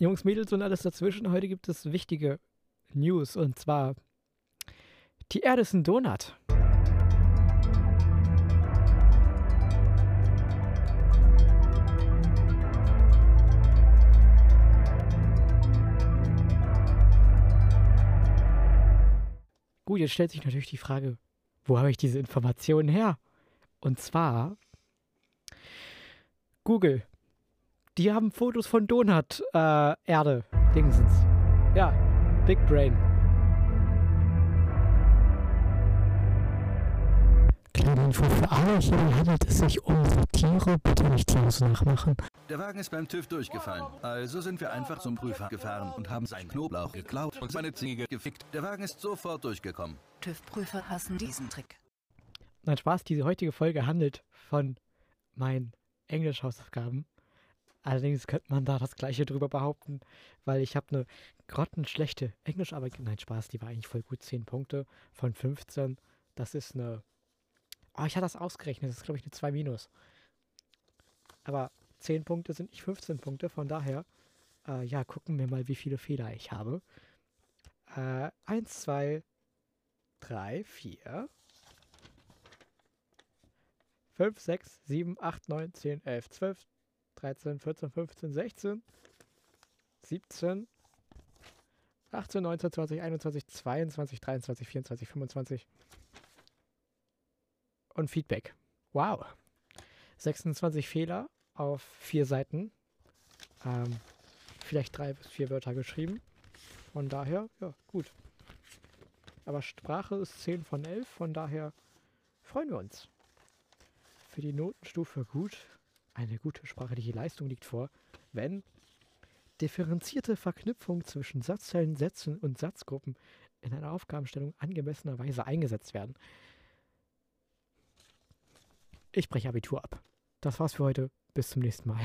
Jungs, Mädels und alles dazwischen. Heute gibt es wichtige News und zwar die Erde ist ein Donut. Gut, jetzt stellt sich natürlich die Frage, wo habe ich diese Informationen her? Und zwar Google. Die haben Fotos von Donut äh, Erde Dingsens. Ja, Big Brain. Kleine Info für alle, hier handelt es sich um Satire, bitte nicht Tiere nachmachen. Der Wagen ist beim TÜV durchgefallen. Also sind wir einfach zum Prüfer gefahren und haben seinen Knoblauch geklaut und seine Ziege gefickt. Der Wagen ist sofort durchgekommen. TÜV-Prüfer hassen diesen Trick. Nein, Spaß, diese heutige Folge handelt von meinen Englisch-Hausaufgaben. Allerdings könnte man da das Gleiche drüber behaupten, weil ich habe eine grottenschlechte Englischarbeit. Nein, Spaß, die war eigentlich voll gut. 10 Punkte von 15. Das ist eine. Oh, ich hatte das ausgerechnet. Das ist, glaube ich, eine 2 minus. Aber 10 Punkte sind nicht 15 Punkte. Von daher, äh, ja, gucken wir mal, wie viele Fehler ich habe. Äh, 1, 2, 3, 4, 5, 6, 7, 8, 9, 10, 11, 12, 13, 14, 15, 16, 17, 18, 19, 20, 21, 22, 23, 24, 25 und Feedback. Wow. 26 Fehler auf vier Seiten. Ähm, vielleicht drei bis vier Wörter geschrieben. Von daher, ja, gut. Aber Sprache ist 10 von 11, von daher freuen wir uns. Für die Notenstufe gut. Eine gute sprachliche Leistung liegt vor, wenn differenzierte Verknüpfungen zwischen Satzzeilen, Sätzen und Satzgruppen in einer Aufgabenstellung angemessenerweise eingesetzt werden. Ich breche Abitur ab. Das war's für heute. Bis zum nächsten Mal.